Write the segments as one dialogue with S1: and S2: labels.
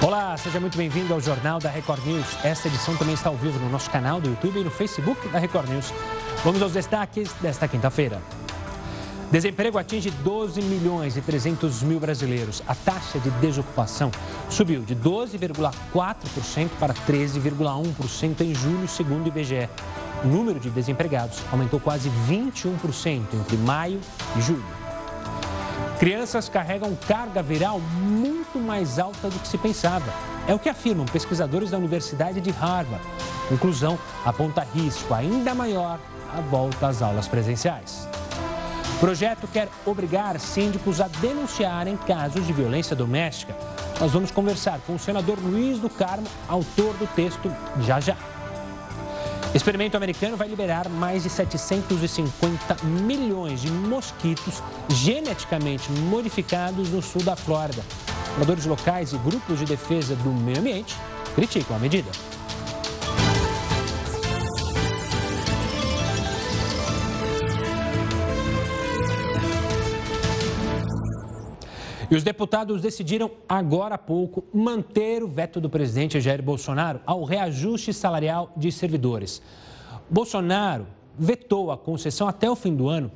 S1: Olá, seja muito bem-vindo ao Jornal da Record News. Esta edição também está ao vivo no nosso canal do YouTube e no Facebook da Record News. Vamos aos destaques desta quinta-feira. Desemprego atinge 12 milhões e 300 mil brasileiros. A taxa de desocupação subiu de 12,4% para 13,1% em julho, segundo o IBGE. O número de desempregados aumentou quase 21% entre maio e julho. Crianças carregam carga viral muito mais alta do que se pensava. É o que afirmam pesquisadores da Universidade de Harvard. Conclusão aponta risco ainda maior à volta às aulas presenciais. O projeto quer obrigar síndicos a denunciarem casos de violência doméstica. Nós vamos conversar com o senador Luiz do Carmo, autor do texto, já já. Experimento americano vai liberar mais de 750 milhões de mosquitos geneticamente modificados no sul da Flórida. Moradores locais e grupos de defesa do meio ambiente criticam a medida. E os deputados decidiram agora há pouco manter o veto do presidente Jair Bolsonaro ao reajuste salarial de servidores. Bolsonaro vetou a concessão até o fim do ano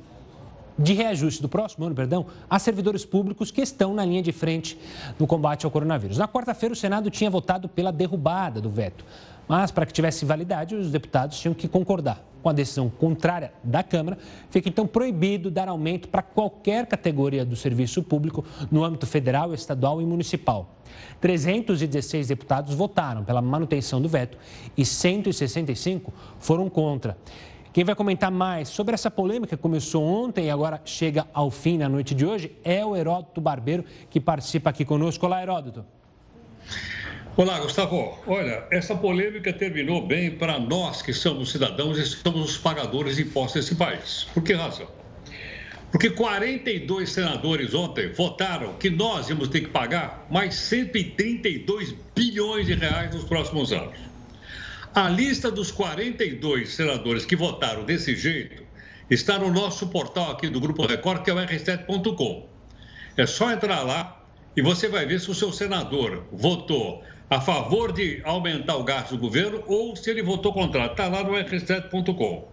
S1: de reajuste do próximo ano, perdão, a servidores públicos que estão na linha de frente no combate ao coronavírus. Na quarta-feira, o Senado tinha votado pela derrubada do veto, mas para que tivesse validade, os deputados tinham que concordar com a decisão contrária da Câmara, fica então proibido dar aumento para qualquer categoria do serviço público no âmbito federal, estadual e municipal. 316 deputados votaram pela manutenção do veto e 165 foram contra. Quem vai comentar mais sobre essa polêmica que começou ontem e agora chega ao fim na noite de hoje é o Heródoto Barbeiro, que participa aqui conosco. Olá, Heródoto.
S2: Olá, Gustavo. Olha, essa polêmica terminou bem para nós que somos cidadãos e somos os pagadores de impostos desse país. Por que razão? Porque 42 senadores ontem votaram que nós íamos ter que pagar mais 132 bilhões de reais nos próximos anos. A lista dos 42 senadores que votaram desse jeito está no nosso portal aqui do Grupo Record, que é o r7.com. É só entrar lá e você vai ver se o seu senador votou a favor de aumentar o gasto do governo ou se ele votou contrário. Está lá no r7.com.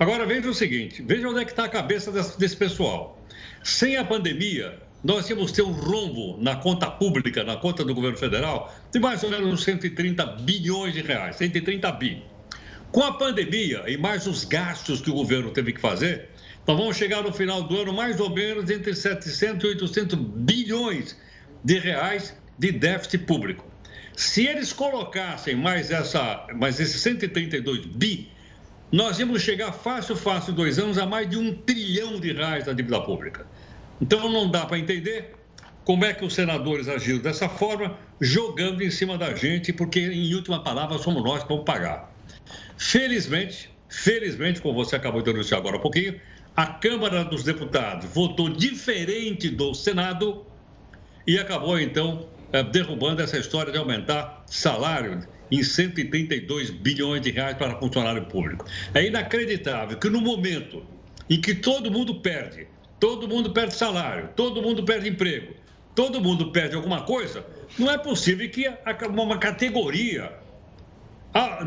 S2: Agora veja o seguinte: veja onde é que está a cabeça desse, desse pessoal. Sem a pandemia, nós íamos ter um rombo na conta pública, na conta do governo federal, de mais ou menos 130 bilhões de reais, 130 bi. Com a pandemia e mais os gastos que o governo teve que fazer, nós vamos chegar no final do ano mais ou menos entre 700 e 800 bilhões de reais de déficit público. Se eles colocassem mais, essa, mais esses 132 bi, nós íamos chegar fácil, fácil, dois anos, a mais de um trilhão de reais da dívida pública. Então não dá para entender como é que os senadores agiram dessa forma, jogando em cima da gente, porque, em última palavra, somos nós que vamos pagar. Felizmente, felizmente, como você acabou de anunciar agora há pouquinho, a Câmara dos Deputados votou diferente do Senado e acabou, então, derrubando essa história de aumentar salário em 132 bilhões de reais para funcionário público. É inacreditável que no momento em que todo mundo perde, todo mundo perde salário, todo mundo perde emprego, todo mundo perde alguma coisa, não é possível que uma categoria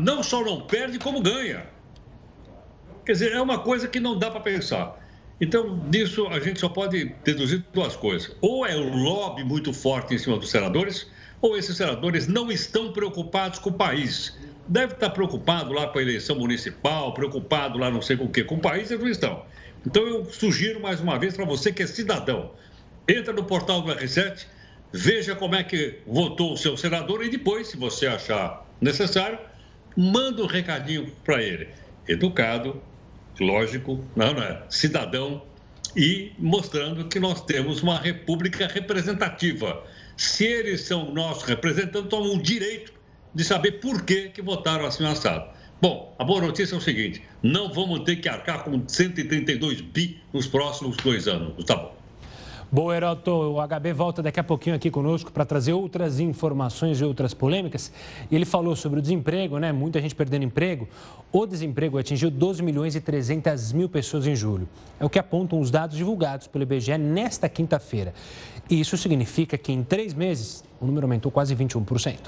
S2: não só não perde, como ganha. Quer dizer, é uma coisa que não dá para pensar. Então, disso a gente só pode deduzir duas coisas. Ou é um lobby muito forte em cima dos senadores, ou esses senadores não estão preocupados com o país. Deve estar preocupado lá com a eleição municipal, preocupado lá não sei com o quê. Com o país eles não estão. Então, eu sugiro mais uma vez para você que é cidadão, entra no portal do R7, veja como é que votou o seu senador e depois, se você achar necessário, manda um recadinho para ele. Educado, lógico, não, não é? cidadão, e mostrando que nós temos uma república representativa. Se eles são nossos representantes, tomam o direito de saber por que, que votaram assim assado. Bom, a boa notícia é o seguinte: não vamos ter que arcar com 132 bi nos próximos dois anos. Tá bom.
S1: Boa, Heroto. O HB volta daqui a pouquinho aqui conosco para trazer outras informações e outras polêmicas. Ele falou sobre o desemprego, né? Muita gente perdendo emprego. O desemprego atingiu 12 milhões e 300 mil pessoas em julho. É o que apontam os dados divulgados pelo IBGE nesta quinta-feira. E isso significa que em três meses o número aumentou quase 21%.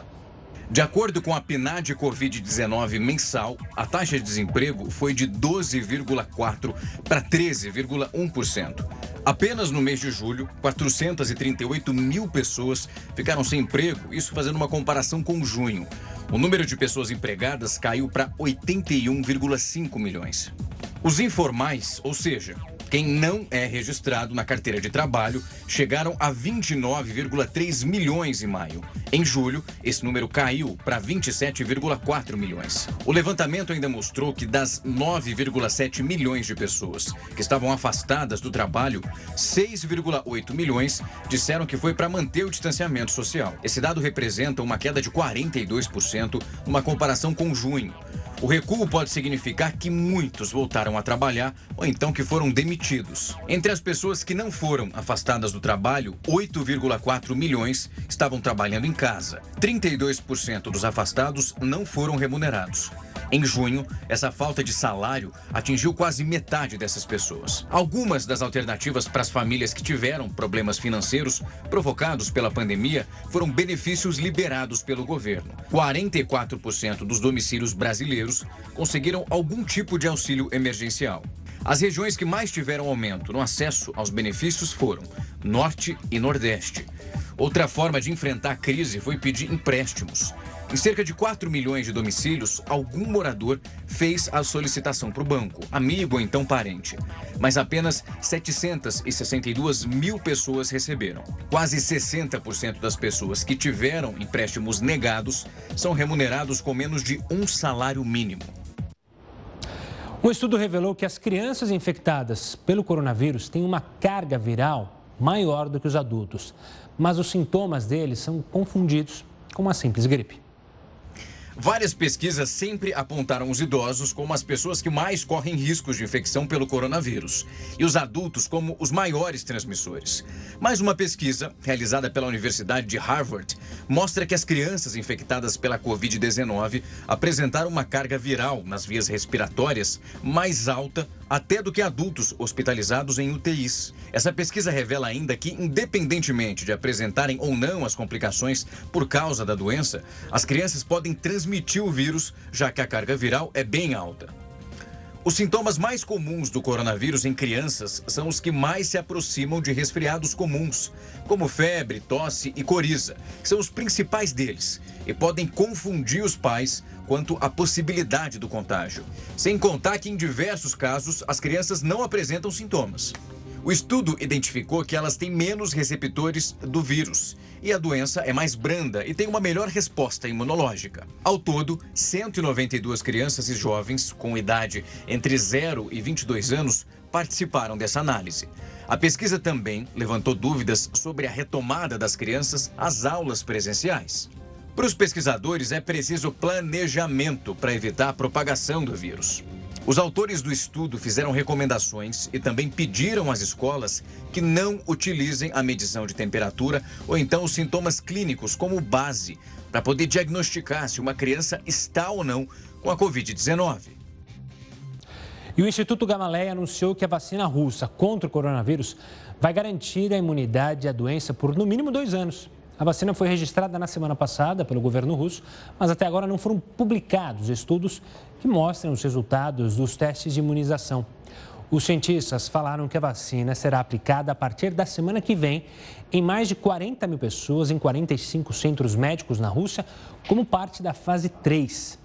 S3: De acordo com a PNAD Covid-19 mensal, a taxa de desemprego foi de 12,4% para 13,1%. Apenas no mês de julho, 438 mil pessoas ficaram sem emprego, isso fazendo uma comparação com junho. O número de pessoas empregadas caiu para 81,5 milhões. Os informais, ou seja, quem não é registrado na carteira de trabalho chegaram a 29,3 milhões em maio. Em julho, esse número caiu para 27,4 milhões. O levantamento ainda mostrou que das 9,7 milhões de pessoas que estavam afastadas do trabalho, 6,8 milhões disseram que foi para manter o distanciamento social. Esse dado representa uma queda de 42% numa comparação com junho. O recuo pode significar que muitos voltaram a trabalhar ou então que foram demitidos. Entre as pessoas que não foram afastadas do trabalho, 8,4 milhões estavam trabalhando em casa. 32% dos afastados não foram remunerados. Em junho, essa falta de salário atingiu quase metade dessas pessoas. Algumas das alternativas para as famílias que tiveram problemas financeiros provocados pela pandemia foram benefícios liberados pelo governo. 44% dos domicílios brasileiros conseguiram algum tipo de auxílio emergencial. As regiões que mais tiveram aumento no acesso aos benefícios foram Norte e Nordeste. Outra forma de enfrentar a crise foi pedir empréstimos. Em cerca de 4 milhões de domicílios, algum morador fez a solicitação para o banco, amigo ou então parente. Mas apenas 762 mil pessoas receberam. Quase 60% das pessoas que tiveram empréstimos negados são remunerados com menos de um salário mínimo.
S1: Um estudo revelou que as crianças infectadas pelo coronavírus têm uma carga viral maior do que os adultos, mas os sintomas deles são confundidos com uma simples gripe.
S3: Várias pesquisas sempre apontaram os idosos como as pessoas que mais correm riscos de infecção pelo coronavírus e os adultos como os maiores transmissores. Mais uma pesquisa, realizada pela Universidade de Harvard, mostra que as crianças infectadas pela Covid-19 apresentaram uma carga viral nas vias respiratórias mais alta até do que adultos hospitalizados em UTIs. Essa pesquisa revela ainda que, independentemente de apresentarem ou não as complicações por causa da doença, as crianças podem transmitir o vírus, já que a carga viral é bem alta. Os sintomas mais comuns do coronavírus em crianças são os que mais se aproximam de resfriados comuns, como febre, tosse e coriza, são os principais deles, e podem confundir os pais quanto à possibilidade do contágio. Sem contar que, em diversos casos, as crianças não apresentam sintomas. O estudo identificou que elas têm menos receptores do vírus e a doença é mais branda e tem uma melhor resposta imunológica. Ao todo, 192 crianças e jovens com idade entre 0 e 22 anos participaram dessa análise. A pesquisa também levantou dúvidas sobre a retomada das crianças às aulas presenciais. Para os pesquisadores, é preciso planejamento para evitar a propagação do vírus. Os autores do estudo fizeram recomendações e também pediram às escolas que não utilizem a medição de temperatura ou então os sintomas clínicos como base para poder diagnosticar se uma criança está ou não com a Covid-19.
S1: E o Instituto Gamaleya anunciou que a vacina russa contra o coronavírus vai garantir a imunidade à doença por no mínimo dois anos. A vacina foi registrada na semana passada pelo governo russo, mas até agora não foram publicados estudos que mostram os resultados dos testes de imunização. Os cientistas falaram que a vacina será aplicada a partir da semana que vem em mais de 40 mil pessoas em 45 centros médicos na Rússia, como parte da fase 3.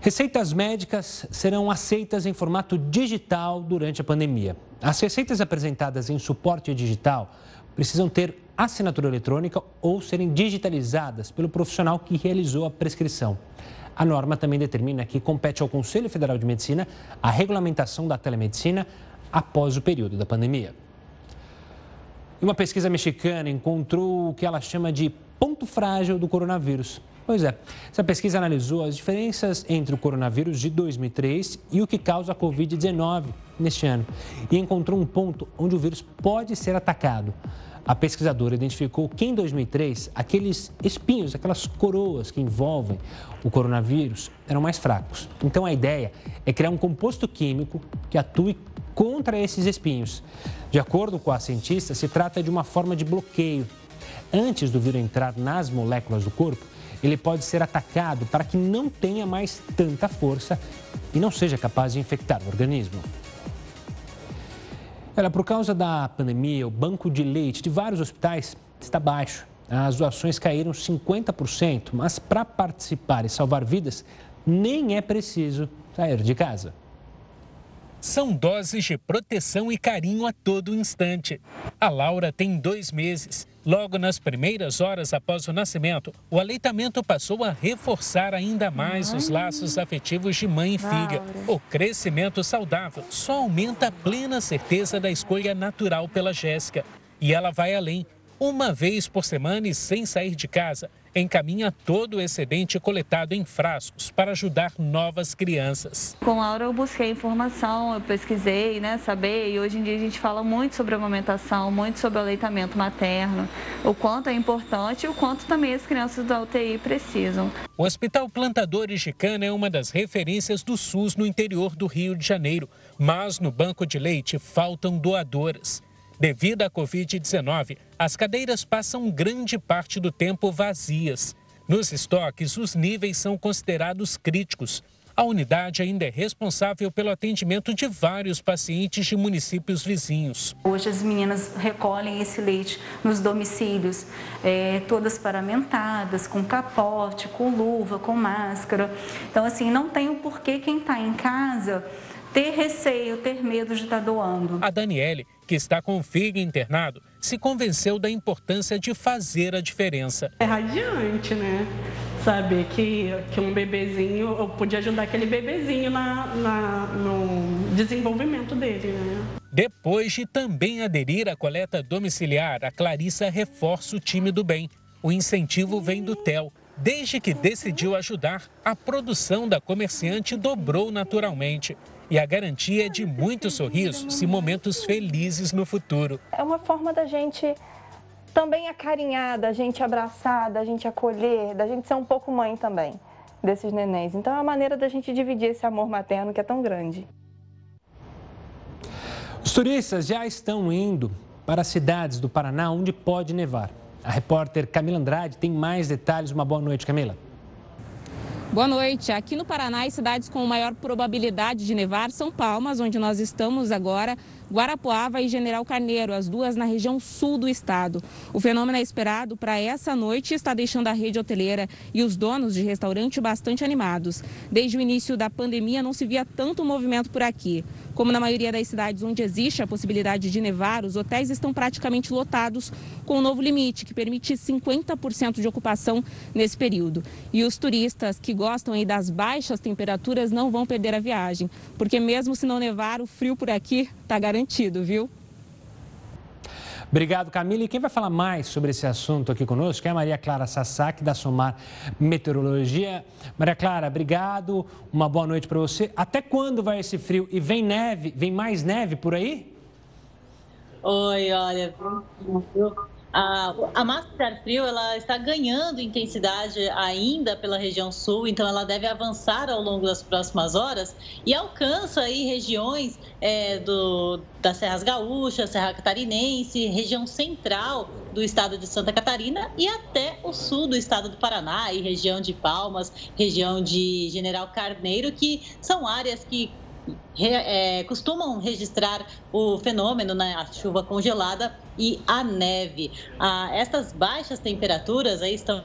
S1: Receitas médicas serão aceitas em formato digital durante a pandemia. As receitas apresentadas em suporte digital precisam ter assinatura eletrônica ou serem digitalizadas pelo profissional que realizou a prescrição. A norma também determina que compete ao Conselho Federal de Medicina a regulamentação da telemedicina após o período da pandemia. Uma pesquisa mexicana encontrou o que ela chama de ponto frágil do coronavírus. Pois é, essa pesquisa analisou as diferenças entre o coronavírus de 2003 e o que causa a Covid-19 neste ano e encontrou um ponto onde o vírus pode ser atacado. A pesquisadora identificou que em 2003, aqueles espinhos, aquelas coroas que envolvem o coronavírus eram mais fracos. Então a ideia é criar um composto químico que atue contra esses espinhos. De acordo com a cientista, se trata de uma forma de bloqueio. Antes do vírus entrar nas moléculas do corpo, ele pode ser atacado para que não tenha mais tanta força e não seja capaz de infectar o organismo. Olha, por causa da pandemia, o banco de leite de vários hospitais está baixo. As doações caíram 50%, mas para participar e salvar vidas, nem é preciso sair de casa.
S4: São doses de proteção e carinho a todo instante. A Laura tem dois meses. Logo nas primeiras horas após o nascimento, o aleitamento passou a reforçar ainda mais os laços afetivos de mãe e filha. O crescimento saudável só aumenta a plena certeza da escolha natural pela Jéssica. E ela vai além. Uma vez por semana e sem sair de casa, encaminha todo o excedente coletado em frascos para ajudar novas crianças.
S5: Com a Laura eu busquei informação, eu pesquisei, né, saber, e hoje em dia a gente fala muito sobre amamentação, muito sobre o aleitamento materno, o quanto é importante e o quanto também as crianças da UTI precisam.
S4: O Hospital Plantadores de Cana é uma das referências do SUS no interior do Rio de Janeiro, mas no banco de leite faltam doadoras. Devido à Covid-19, as cadeiras passam grande parte do tempo vazias. Nos estoques, os níveis são considerados críticos. A unidade ainda é responsável pelo atendimento de vários pacientes de municípios vizinhos.
S5: Hoje as meninas recolhem esse leite nos domicílios, é, todas paramentadas, com capote, com luva, com máscara. Então, assim, não tem o porquê quem está em casa ter receio, ter medo de estar tá doando.
S4: A Daniele que está com o filho internado, se convenceu da importância de fazer a diferença.
S6: É radiante, né? Saber que, que um bebezinho, eu pude ajudar aquele bebezinho na, na, no desenvolvimento dele, né?
S4: Depois de também aderir à coleta domiciliar, a Clarissa reforça o time do bem. O incentivo vem do TEL. Desde que decidiu ajudar, a produção da comerciante dobrou naturalmente e a garantia de muitos sorrisos e momentos felizes no futuro.
S7: É uma forma da gente também acarinhar, da gente abraçar, da gente acolher, da gente ser um pouco mãe também desses nenéns. Então é uma maneira da gente dividir esse amor materno que é tão grande.
S1: Os turistas já estão indo para as cidades do Paraná onde pode nevar. A repórter Camila Andrade tem mais detalhes. Uma boa noite, Camila.
S8: Boa noite. Aqui no Paraná, as cidades com maior probabilidade de nevar são Palmas, onde nós estamos agora, Guarapuava e General Carneiro, as duas na região sul do estado. O fenômeno é esperado para essa noite e está deixando a rede hoteleira e os donos de restaurante bastante animados. Desde o início da pandemia não se via tanto movimento por aqui. Como na maioria das cidades onde existe a possibilidade de nevar, os hotéis estão praticamente lotados com o um novo limite, que permite 50% de ocupação nesse período. E os turistas que gostam aí das baixas temperaturas não vão perder a viagem, porque mesmo se não nevar, o frio por aqui está garantido, viu?
S1: Obrigado, Camila. E quem vai falar mais sobre esse assunto aqui conosco é a Maria Clara Sassak, da Somar Meteorologia. Maria Clara, obrigado. Uma boa noite para você. Até quando vai esse frio? E vem neve? Vem mais neve por aí?
S9: Oi, olha, a, a massa de ar frio ela está ganhando intensidade ainda pela região sul, então ela deve avançar ao longo das próximas horas e alcança aí regiões é, do, das Serras Gaúchas, Serra Catarinense, região central do estado de Santa Catarina e até o sul do estado do Paraná, e região de Palmas, região de General Carneiro, que são áreas que é, costumam registrar o fenômeno, né, a chuva congelada e a neve. Ah, estas baixas temperaturas aí estão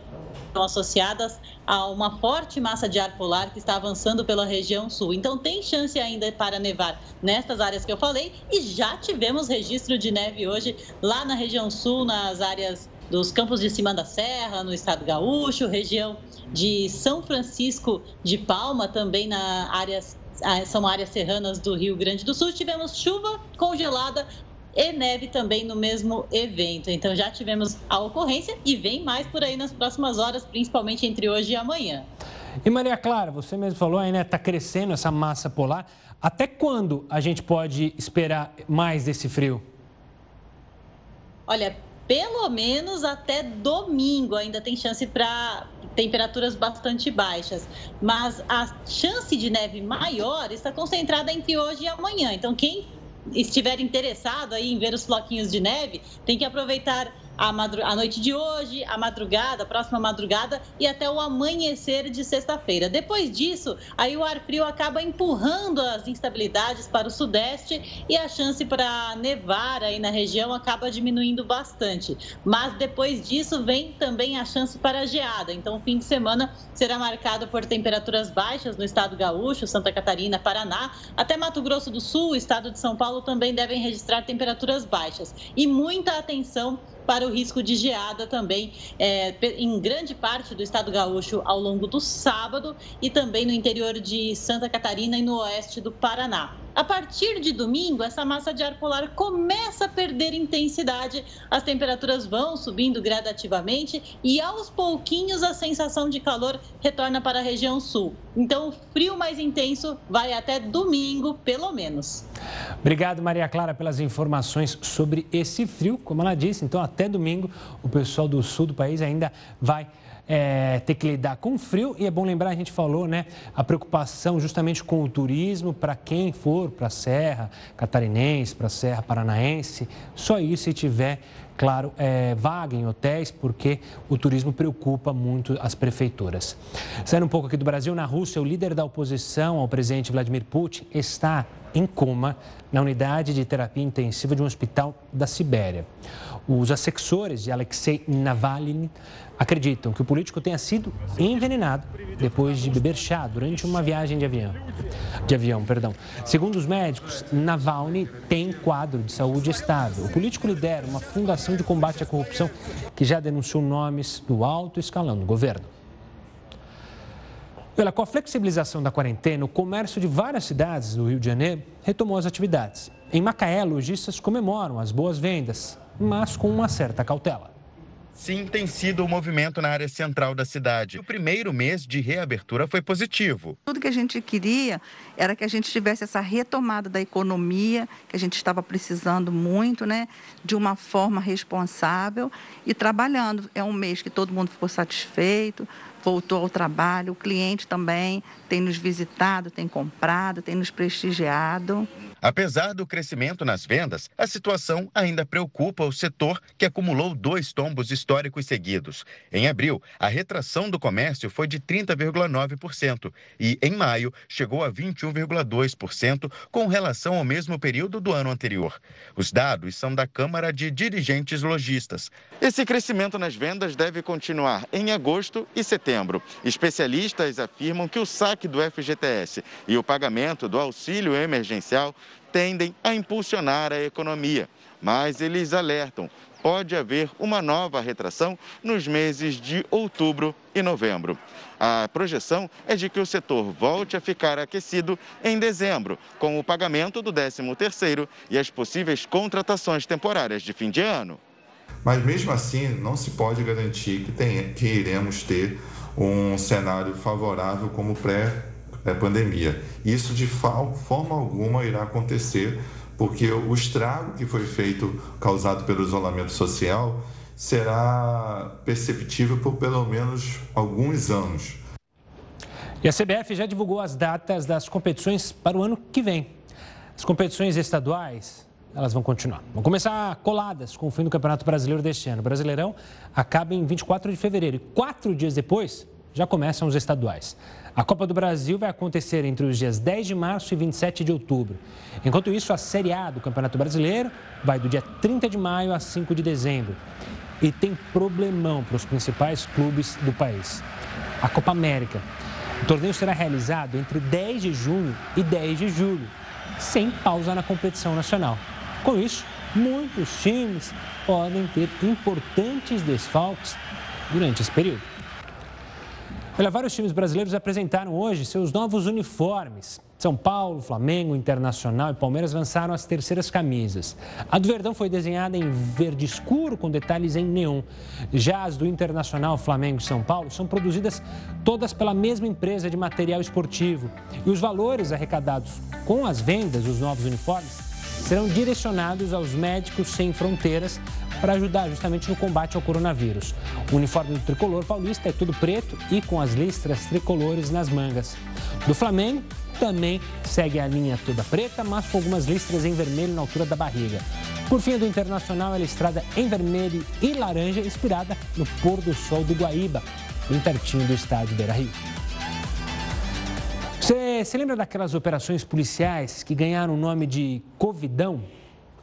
S9: associadas a uma forte massa de ar polar que está avançando pela região sul. Então tem chance ainda para nevar nestas áreas que eu falei e já tivemos registro de neve hoje lá na região sul, nas áreas dos Campos de Cima da Serra, no estado gaúcho, região de São Francisco de Palma, também na áreas são áreas serranas do Rio Grande do Sul, tivemos chuva congelada e neve também no mesmo evento. Então já tivemos a ocorrência e vem mais por aí nas próximas horas, principalmente entre hoje e amanhã.
S1: E Maria Clara, você mesmo falou aí, né? Está crescendo essa massa polar. Até quando a gente pode esperar mais desse frio?
S9: Olha, pelo menos até domingo ainda tem chance para temperaturas bastante baixas. Mas a chance de neve maior está concentrada entre hoje e amanhã. Então, quem estiver interessado aí em ver os floquinhos de neve, tem que aproveitar a, a noite de hoje, a madrugada, a próxima madrugada e até o amanhecer de sexta-feira. Depois disso, aí o ar frio acaba empurrando as instabilidades para o sudeste e a chance para nevar aí na região acaba diminuindo bastante. Mas depois disso vem também a chance para geada. Então, o fim de semana será marcado por temperaturas baixas no estado gaúcho, Santa Catarina, Paraná, até Mato Grosso do Sul, estado de São Paulo também devem registrar temperaturas baixas. E muita atenção para o risco de geada também é, em grande parte do estado gaúcho ao longo do sábado e também no interior de Santa Catarina e no oeste do Paraná. A partir de domingo, essa massa de ar polar começa a perder intensidade, as temperaturas vão subindo gradativamente e aos pouquinhos a sensação de calor retorna para a região sul. Então, o frio mais intenso vai até domingo, pelo menos.
S1: Obrigado, Maria Clara, pelas informações sobre esse frio. Como ela disse, então até domingo o pessoal do sul do país ainda vai é, ter que lidar com frio e é bom lembrar, a gente falou, né, a preocupação justamente com o turismo para quem for para a Serra Catarinense, para a Serra Paranaense, só isso se tiver claro, é, vaga em hotéis, porque o turismo preocupa muito as prefeituras. Saindo um pouco aqui do Brasil, na Rússia, o líder da oposição ao presidente Vladimir Putin está em coma na unidade de terapia intensiva de um hospital da Sibéria. Os assessores de Alexei Navalny acreditam que o político tenha sido envenenado depois de beber chá durante uma viagem de avião. De avião, perdão. Segundo os médicos, Navalny tem quadro de saúde estável. O político lidera uma fundação de combate à corrupção que já denunciou nomes do alto escalão do governo. Pela, com a flexibilização da quarentena, o comércio de várias cidades do Rio de Janeiro retomou as atividades. Em Macaé, lojistas comemoram as boas vendas, mas com uma certa cautela.
S10: Sim, tem sido o movimento na área central da cidade. O primeiro mês de reabertura foi positivo.
S11: Tudo que a gente queria era que a gente tivesse essa retomada da economia, que a gente estava precisando muito, né? De uma forma responsável e trabalhando. É um mês que todo mundo ficou satisfeito, voltou ao trabalho, o cliente também tem nos visitado, tem comprado, tem nos prestigiado.
S10: Apesar do crescimento nas vendas, a situação ainda preocupa o setor que acumulou dois tombos históricos seguidos. Em abril, a retração do comércio foi de 30,9% e, em maio, chegou a 21,2% com relação ao mesmo período do ano anterior. Os dados são da Câmara de Dirigentes Logistas. Esse crescimento nas vendas deve continuar em agosto e setembro. Especialistas afirmam que o saque do FGTS e o pagamento do auxílio emergencial tendem a impulsionar a economia, mas eles alertam: pode haver uma nova retração nos meses de outubro e novembro. A projeção é de que o setor volte a ficar aquecido em dezembro, com o pagamento do 13º e as possíveis contratações temporárias de fim de ano.
S12: Mas mesmo assim, não se pode garantir que, que iremos ter um cenário favorável como pré é, pandemia. Isso de forma alguma irá acontecer, porque o estrago que foi feito, causado pelo isolamento social, será perceptível por pelo menos alguns anos.
S1: E a CBF já divulgou as datas das competições para o ano que vem. As competições estaduais, elas vão continuar. Vão começar coladas com o fim do Campeonato Brasileiro deste ano. O Brasileirão acaba em 24 de fevereiro e quatro dias depois já começam os estaduais. A Copa do Brasil vai acontecer entre os dias 10 de março e 27 de outubro. Enquanto isso, a Série A do Campeonato Brasileiro vai do dia 30 de maio a 5 de dezembro. E tem problemão para os principais clubes do país. A Copa América. O torneio será realizado entre 10 de junho e 10 de julho, sem pausa na competição nacional. Com isso, muitos times podem ter importantes desfalques durante esse período. Olha, vários times brasileiros apresentaram hoje seus novos uniformes. São Paulo, Flamengo, Internacional e Palmeiras lançaram as terceiras camisas. A do Verdão foi desenhada em verde escuro com detalhes em neon. Já as do Internacional, Flamengo e São Paulo são produzidas todas pela mesma empresa de material esportivo. E os valores arrecadados com as vendas dos novos uniformes serão direcionados aos médicos sem fronteiras para ajudar justamente no combate ao coronavírus. O uniforme do tricolor paulista é tudo preto e com as listras tricolores nas mangas. Do Flamengo, também segue a linha toda preta, mas com algumas listras em vermelho na altura da barriga. Por fim, do Internacional, é listrada em vermelho e laranja, inspirada no pôr do sol do Guaíba, bem pertinho do estádio Beira-Rio. Você se lembra daquelas operações policiais que ganharam o nome de Covidão?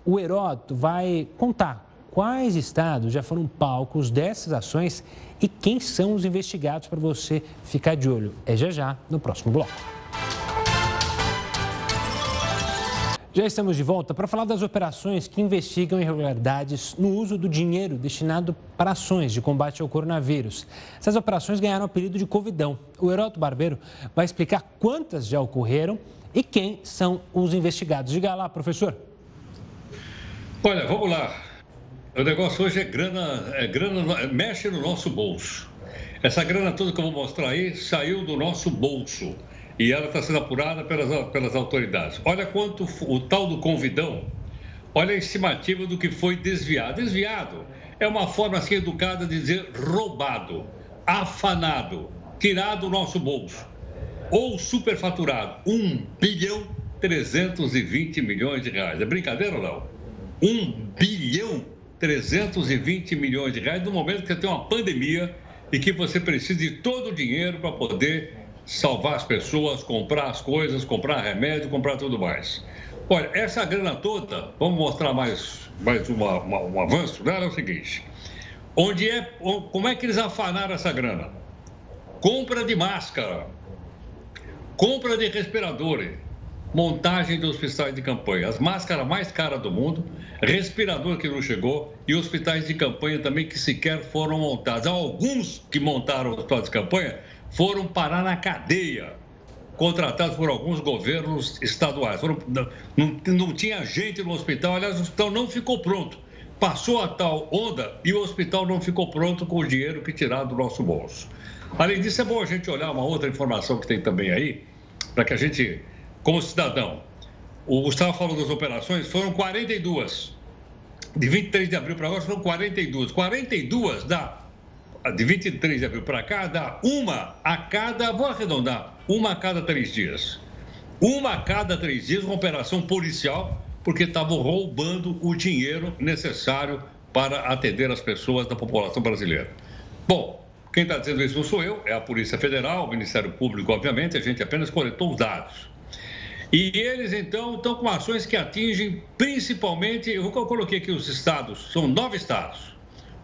S1: O Heródoto vai contar quais estados já foram palcos dessas ações e quem são os investigados para você ficar de olho. É já já no próximo bloco. Já estamos de volta para falar das operações que investigam irregularidades no uso do dinheiro destinado para ações de combate ao coronavírus. Essas operações ganharam o apelido de Covidão. O Heroto Barbeiro vai explicar quantas já ocorreram e quem são os investigados. Diga lá, professor.
S2: Olha, vamos lá. O negócio hoje é grana, é grana, mexe no nosso bolso. Essa grana toda que eu vou mostrar aí saiu do nosso bolso e ela está sendo apurada pelas, pelas autoridades. Olha quanto o tal do convidão, olha a estimativa do que foi desviado. Desviado é uma forma assim educada de dizer roubado, afanado, tirado do nosso bolso ou superfaturado. 1 bilhão 320 milhões de reais. É brincadeira ou não? 1 bilhão 320 milhões de reais no momento que tem uma pandemia e que você precisa de todo o dinheiro para poder salvar as pessoas, comprar as coisas, comprar remédio, comprar tudo mais. Olha, essa grana toda, vamos mostrar mais, mais uma, uma, um avanço dela, é o seguinte. Onde é, como é que eles afanaram essa grana? Compra de máscara, compra de respiradores, montagem de hospitais de campanha, as máscaras mais caras do mundo, respirador que não chegou e hospitais de campanha também que sequer foram montados. Alguns que montaram hospitais de campanha foram parar na cadeia, contratados por alguns governos estaduais. Foram, não, não tinha gente no hospital, aliás, o hospital não ficou pronto. Passou a tal onda e o hospital não ficou pronto com o dinheiro que tiraram do nosso bolso. Além disso, é bom a gente olhar uma outra informação que tem também aí, para que a gente, como cidadão, o Gustavo falou das operações, foram 42. De 23 de abril para agora foram 42. 42 dá de 23 de abril para cá, dá uma a cada, vou arredondar, uma a cada três dias. Uma a cada três dias, uma operação policial, porque estavam roubando o dinheiro necessário para atender as pessoas da população brasileira. Bom, quem está dizendo isso não sou eu, é a Polícia Federal, o Ministério Público, obviamente, a gente apenas coletou os dados. E eles, então, estão com ações que atingem principalmente, eu coloquei aqui os estados, são nove estados: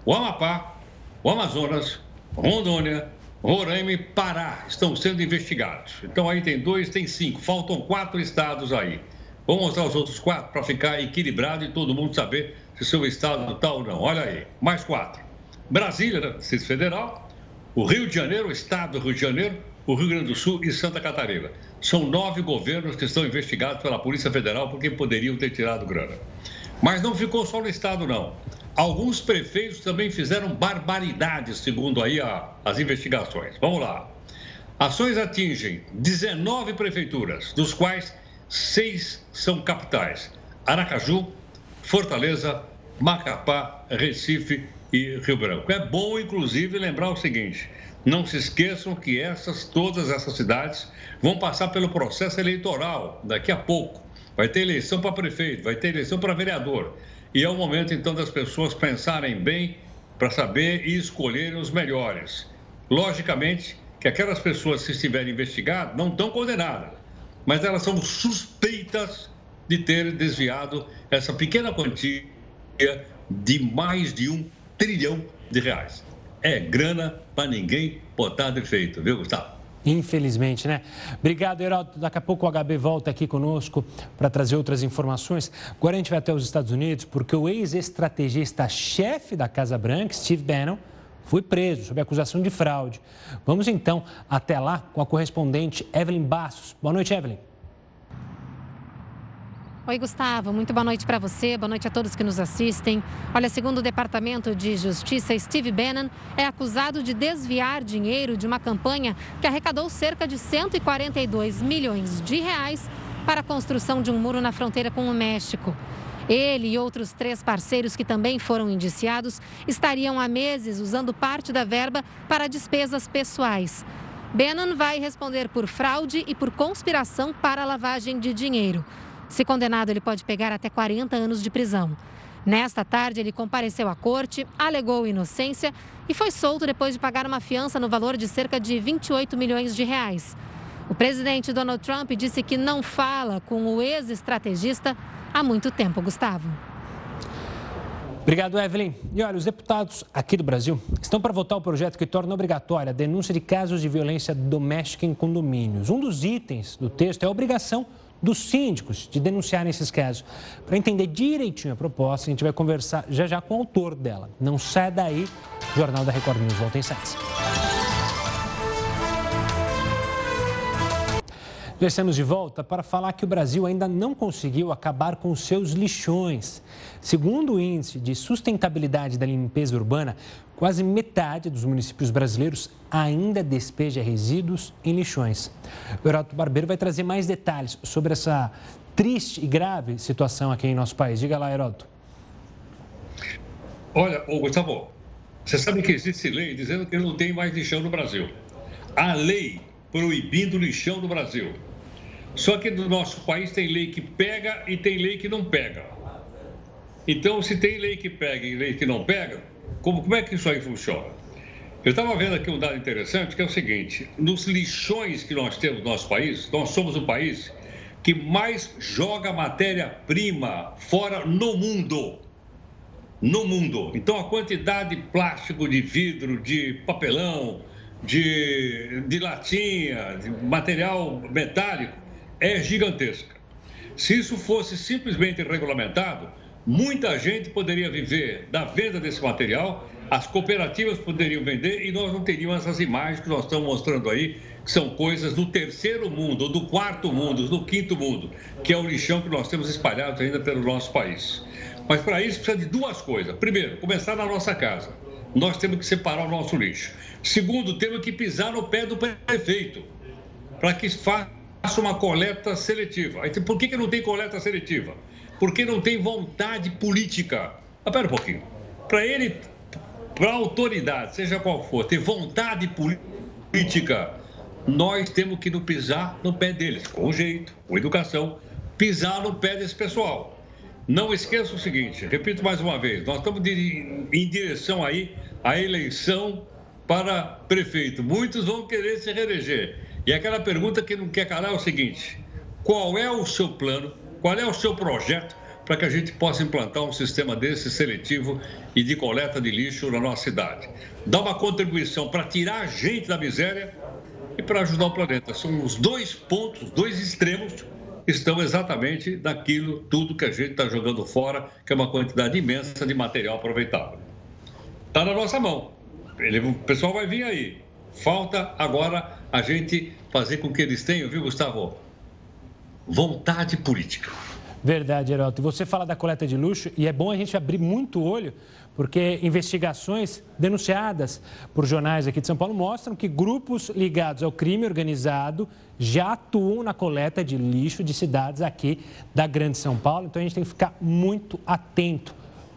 S2: o Amapá, o Amazonas, Rondônia, Roraima e Pará estão sendo investigados. Então aí tem dois, tem cinco, faltam quatro estados aí. Vamos mostrar os outros quatro para ficar equilibrado e todo mundo saber se seu estado está ou não. Olha aí, mais quatro. Brasília? Distrito Federal, o Rio de Janeiro, o estado do Rio de Janeiro, o Rio Grande do Sul e Santa Catarina. São nove governos que estão investigados pela Polícia Federal porque poderiam ter tirado grana. Mas não ficou só no estado, não. Alguns prefeitos também fizeram barbaridades, segundo aí a, as investigações. Vamos lá. Ações atingem 19 prefeituras, dos quais seis são capitais: Aracaju, Fortaleza, Macapá, Recife e Rio Branco. É bom, inclusive, lembrar o seguinte: não se esqueçam que essas, todas essas cidades vão passar pelo processo eleitoral daqui a pouco. Vai ter eleição para prefeito, vai ter eleição para vereador. E é o momento, então, das pessoas pensarem bem para saber e escolherem os melhores. Logicamente que aquelas pessoas, se estiverem investigadas, não estão condenadas, mas elas são suspeitas de ter desviado essa pequena quantia de mais de um trilhão de reais. É grana para ninguém botar defeito, viu, Gustavo?
S1: Infelizmente, né? Obrigado, Heraldo. Daqui a pouco o HB volta aqui conosco para trazer outras informações. Agora a gente vai até os Estados Unidos, porque o ex-estrategista-chefe da Casa Branca, Steve Bannon, foi preso sob acusação de fraude. Vamos então até lá com a correspondente Evelyn Bassos. Boa noite, Evelyn.
S13: Oi, Gustavo. Muito boa noite para você. Boa noite a todos que nos assistem. Olha, segundo o Departamento de Justiça, Steve Bannon é acusado de desviar dinheiro de uma campanha que arrecadou cerca de 142 milhões de reais para a construção de um muro na fronteira com o México. Ele e outros três parceiros que também foram indiciados estariam há meses usando parte da verba para despesas pessoais. Bannon vai responder por fraude e por conspiração para lavagem de dinheiro. Se condenado, ele pode pegar até 40 anos de prisão. Nesta tarde, ele compareceu à corte, alegou inocência e foi solto depois de pagar uma fiança no valor de cerca de 28 milhões de reais. O presidente Donald Trump disse que não fala com o ex-estrategista há muito tempo, Gustavo.
S1: Obrigado, Evelyn. E olha, os deputados aqui do Brasil estão para votar o projeto que torna obrigatória a denúncia de casos de violência doméstica em condomínios. Um dos itens do texto é a obrigação dos síndicos de denunciarem esses casos. Para entender direitinho a proposta, a gente vai conversar já já com o autor dela. Não sai daí, Jornal da Record News volta em instantes. Já estamos de volta para falar que o Brasil ainda não conseguiu acabar com seus lixões. Segundo o Índice de Sustentabilidade da Limpeza Urbana, quase metade dos municípios brasileiros ainda despeja resíduos em lixões. O Heroto Barbeiro vai trazer mais detalhes sobre essa triste e grave situação aqui em nosso país. Diga lá, Heroto.
S2: Olha, ô Gustavo, você sabe que existe lei dizendo que não tem mais lixão no Brasil. A lei proibindo lixão no Brasil. Só que no nosso país tem lei que pega e tem lei que não pega. Então, se tem lei que pega e lei que não pega, como, como é que isso aí funciona? Eu estava vendo aqui um dado interessante que é o seguinte: nos lixões que nós temos no nosso país, nós somos o país que mais joga matéria-prima fora no mundo. No mundo. Então, a quantidade de plástico, de vidro, de papelão, de, de latinha, de material metálico é gigantesca. Se isso fosse simplesmente regulamentado, muita gente poderia viver da venda desse material, as cooperativas poderiam vender e nós não teríamos essas imagens que nós estamos mostrando aí, que são coisas do terceiro mundo, do quarto mundo, do quinto mundo, que é o lixão que nós temos espalhado ainda pelo nosso país. Mas para isso precisa de duas coisas. Primeiro, começar na nossa casa. Nós temos que separar o nosso lixo. Segundo, temos que pisar no pé do prefeito para que faça uma coleta seletiva. Por que, que não tem coleta seletiva? Porque não tem vontade política. Mas pera um pouquinho. Para ele, para a autoridade, seja qual for, ter vontade política, nós temos que não pisar no pé deles, com jeito, com educação, pisar no pé desse pessoal. Não esqueça o seguinte, repito mais uma vez, nós estamos de, em direção aí à eleição para prefeito. Muitos vão querer se reeleger. E aquela pergunta que não quer calar é o seguinte: qual é o seu plano, qual é o seu projeto para que a gente possa implantar um sistema desse seletivo e de coleta de lixo na nossa cidade? Dá uma contribuição para tirar a gente da miséria e para ajudar o planeta. São os dois pontos, dois extremos estão exatamente naquilo tudo que a gente está jogando fora, que é uma quantidade imensa de material aproveitável. Está na nossa mão. Ele, o pessoal vai vir aí. Falta agora a gente fazer com que eles tenham, viu, Gustavo? Vontade política.
S1: Verdade. E você fala da coleta de luxo e é bom a gente abrir muito olho, porque investigações denunciadas por jornais aqui de São Paulo mostram que grupos ligados ao crime organizado já atuam na coleta de lixo de cidades aqui da Grande São Paulo. Então a gente tem que ficar muito atento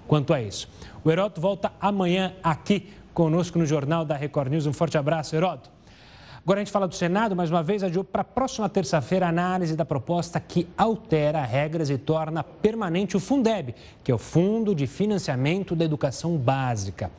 S1: quanto a isso. O Heroto volta amanhã aqui conosco no Jornal da Record News. Um forte abraço, Heroto. Agora a gente fala do Senado, mais uma vez, adiou para a próxima terça-feira a análise da proposta que altera regras e torna permanente o Fundeb, que é o Fundo de Financiamento da Educação Básica.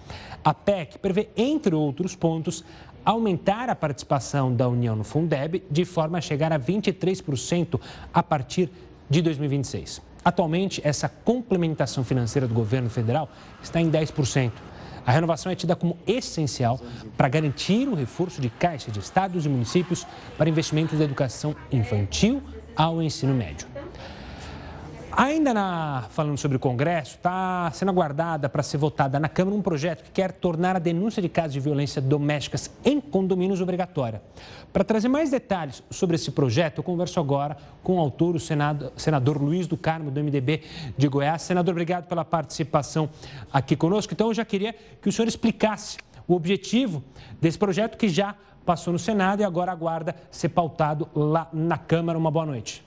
S1: A PEC prevê, entre outros pontos, aumentar a participação da União no Fundeb de forma a chegar a 23% a partir de 2026. Atualmente, essa complementação financeira do governo federal está em 10%. A renovação é tida como essencial para garantir o reforço de caixa de estados e municípios para investimentos da educação infantil ao ensino médio. Ainda na, falando sobre o Congresso, está sendo aguardada para ser votada na Câmara um projeto que quer tornar a denúncia de casos de violência domésticas em condomínios obrigatória. Para trazer mais detalhes sobre esse projeto, eu converso agora com o autor, o senado, senador Luiz do Carmo, do MDB de Goiás. Senador, obrigado pela participação aqui conosco. Então, eu já queria que o senhor explicasse o objetivo desse projeto que já passou no Senado e agora aguarda ser pautado lá na Câmara. Uma boa noite.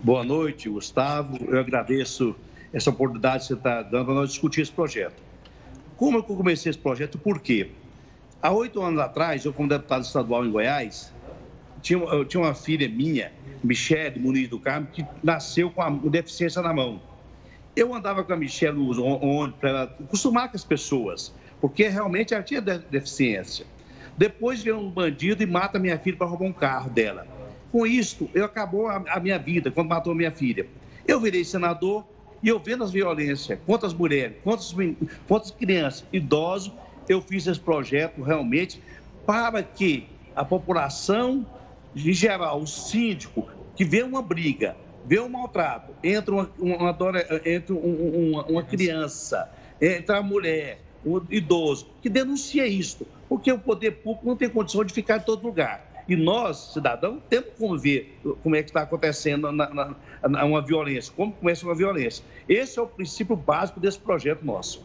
S14: Boa noite, Gustavo. Eu agradeço essa oportunidade que você está dando para nós discutir esse projeto. Como eu comecei esse projeto? Por quê? Há oito anos atrás, eu, como deputado estadual em Goiás, tinha, eu tinha uma filha minha, Michele Muniz do Carmo, que nasceu com a deficiência na mão. Eu andava com a Michelle ônibus para acostumar com as pessoas, porque realmente ela tinha deficiência. Depois vem um bandido e mata minha filha para roubar um carro dela. Com isso, eu acabou a, a minha vida quando matou minha filha. Eu virei senador e eu vendo as violências contra as mulheres, contra as, contra as crianças, idosos, eu fiz esse projeto realmente para que a população, em geral, o síndico, que vê uma briga, vê um maltrato entre uma, uma, entre uma, uma criança, entre a mulher, o idoso, que denuncia isso, porque o poder público não tem condição de ficar em todo lugar. E nós, cidadãos, temos como ver como é que está acontecendo na, na, na, uma violência, como começa uma violência. Esse é o princípio básico desse projeto nosso.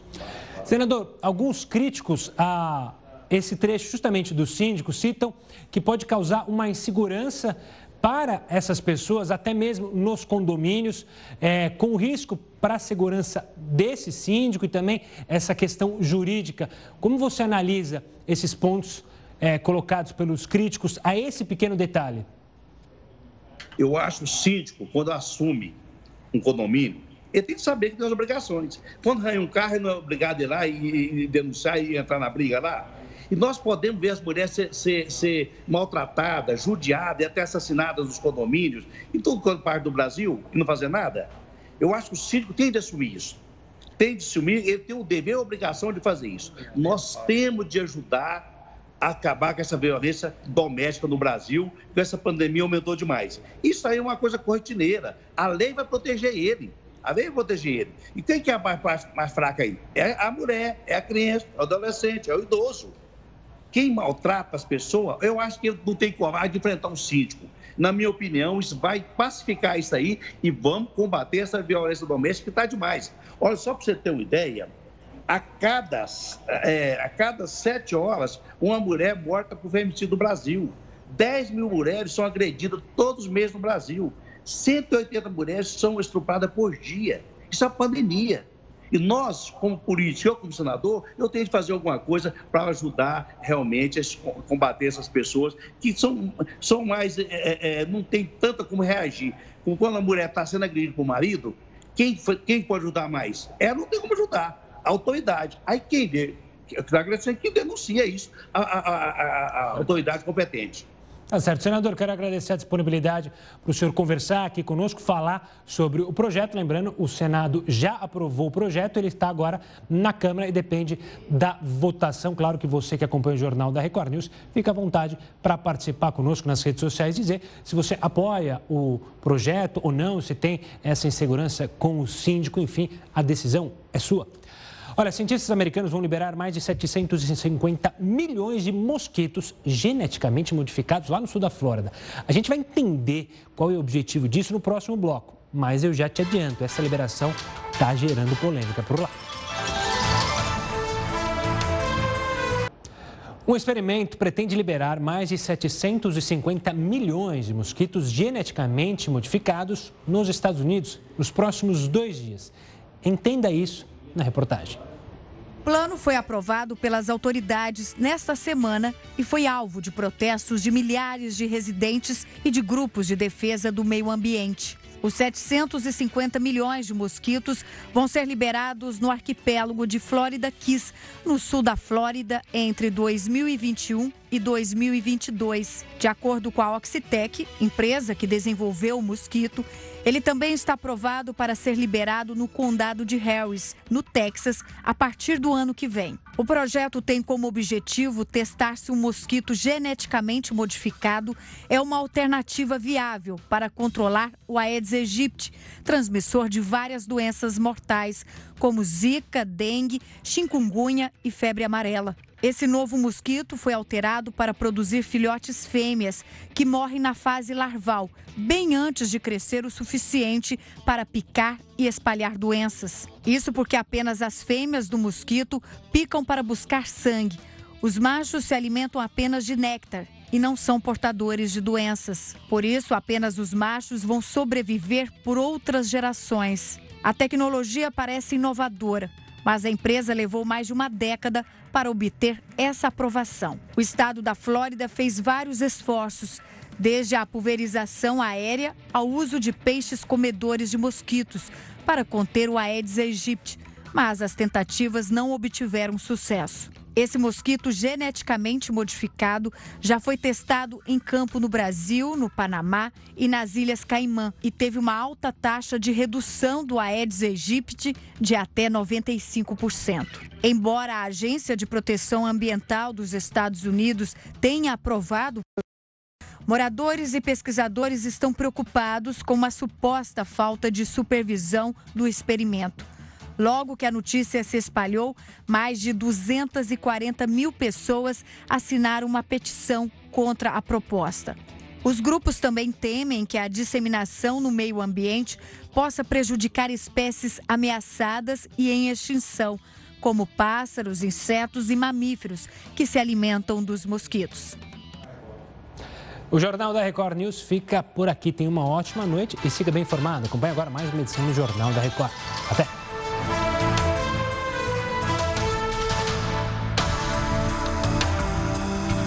S1: Senador, alguns críticos a esse trecho justamente do síndico citam que pode causar uma insegurança para essas pessoas, até mesmo nos condomínios, é, com risco para a segurança desse síndico e também essa questão jurídica. Como você analisa esses pontos é, colocados pelos críticos a esse pequeno detalhe?
S14: Eu acho o síndico, quando assume um condomínio, ele tem que saber que tem as obrigações. Quando ganha um carro, ele não é obrigado a ir lá e, e denunciar e entrar na briga lá. E nós podemos ver as mulheres ser, ser, ser maltratadas, judiadas e até assassinadas nos condomínios, em todo quanto parte do Brasil, e não fazer nada. Eu acho que o síndico tem de assumir isso. Tem de assumir, ele tem o dever e a obrigação de fazer isso. Nós temos de ajudar acabar com essa violência doméstica no Brasil, que essa pandemia aumentou demais. Isso aí é uma coisa corretineira. A lei vai proteger ele. A lei vai proteger ele. E quem que é a mais, mais, fraca aí? É a mulher, é a criança, é o adolescente, é o idoso. Quem maltrata as pessoas, eu acho que não tem coragem de enfrentar um síndico. Na minha opinião, isso vai pacificar isso aí e vamos combater essa violência doméstica que está demais. Olha, só para você ter uma ideia, a cada, é, a cada sete horas, uma mulher morta por feminicídio no Brasil. 10 mil mulheres são agredidas todos os meses no Brasil. 180 mulheres são estupradas por dia. Isso é pandemia. E nós, como político, eu como senador, eu tenho que fazer alguma coisa para ajudar realmente a combater essas pessoas que são, são mais, é, é, é, não tem tanta como reagir. Quando a mulher está sendo agredida por marido, quem, quem pode ajudar mais? Ela não tem como ajudar autoridade. Aí quem, quem denuncia isso, a, a, a, a autoridade competente.
S1: Tá certo. Senador, quero agradecer a disponibilidade para o senhor conversar aqui conosco, falar sobre o projeto. Lembrando, o Senado já aprovou o projeto, ele está agora na Câmara e depende da votação. Claro que você que acompanha o Jornal da Record News, fica à vontade para participar conosco nas redes sociais, dizer se você apoia o projeto ou não, se tem essa insegurança com o síndico, enfim, a decisão é sua. Olha, cientistas americanos vão liberar mais de 750 milhões de mosquitos geneticamente modificados lá no sul da Flórida. A gente vai entender qual é o objetivo disso no próximo bloco, mas eu já te adianto, essa liberação está gerando polêmica por lá. Um experimento pretende liberar mais de 750 milhões de mosquitos geneticamente modificados nos Estados Unidos nos próximos dois dias. Entenda isso na reportagem.
S15: O plano foi aprovado pelas autoridades nesta semana e foi alvo de protestos de milhares de residentes e de grupos de defesa do meio ambiente. Os 750 milhões de mosquitos vão ser liberados no arquipélago de Florida Keys, no sul da Flórida, entre 2021 e 2022. De acordo com a Oxitec, empresa que desenvolveu o mosquito, ele também está aprovado para ser liberado no condado de Harris, no Texas, a partir do ano que vem. O projeto tem como objetivo testar se um mosquito geneticamente modificado é uma alternativa viável para controlar o Aedes aegypti, transmissor de várias doenças mortais, como zika, dengue, chikungunya e febre amarela. Esse novo mosquito foi alterado para produzir filhotes fêmeas que morrem na fase larval, bem antes de crescer o suficiente para picar e espalhar doenças. Isso porque apenas as fêmeas do mosquito picam para buscar sangue. Os machos se alimentam apenas de néctar e não são portadores de doenças. Por isso, apenas os machos vão sobreviver por outras gerações. A tecnologia parece inovadora mas a empresa levou mais de uma década para obter essa aprovação. O estado da Flórida fez vários esforços, desde a pulverização aérea ao uso de peixes comedores de mosquitos para conter o Aedes aegypti, mas as tentativas não obtiveram sucesso. Esse mosquito geneticamente modificado já foi testado em campo no Brasil, no Panamá e nas Ilhas Caimã e teve uma alta taxa de redução do Aedes aegypti de até 95%. Embora a Agência de Proteção Ambiental dos Estados Unidos tenha aprovado Moradores e pesquisadores estão preocupados com uma suposta falta de supervisão do experimento. Logo que a notícia se espalhou, mais de 240 mil pessoas assinaram uma petição contra a proposta. Os grupos também temem que a disseminação no meio ambiente possa prejudicar espécies ameaçadas e em extinção, como pássaros, insetos e mamíferos que se alimentam dos mosquitos.
S1: O Jornal da Record News fica por aqui. Tenha uma ótima noite e siga bem informado. Acompanhe agora mais uma edição do Jornal da Record. Até!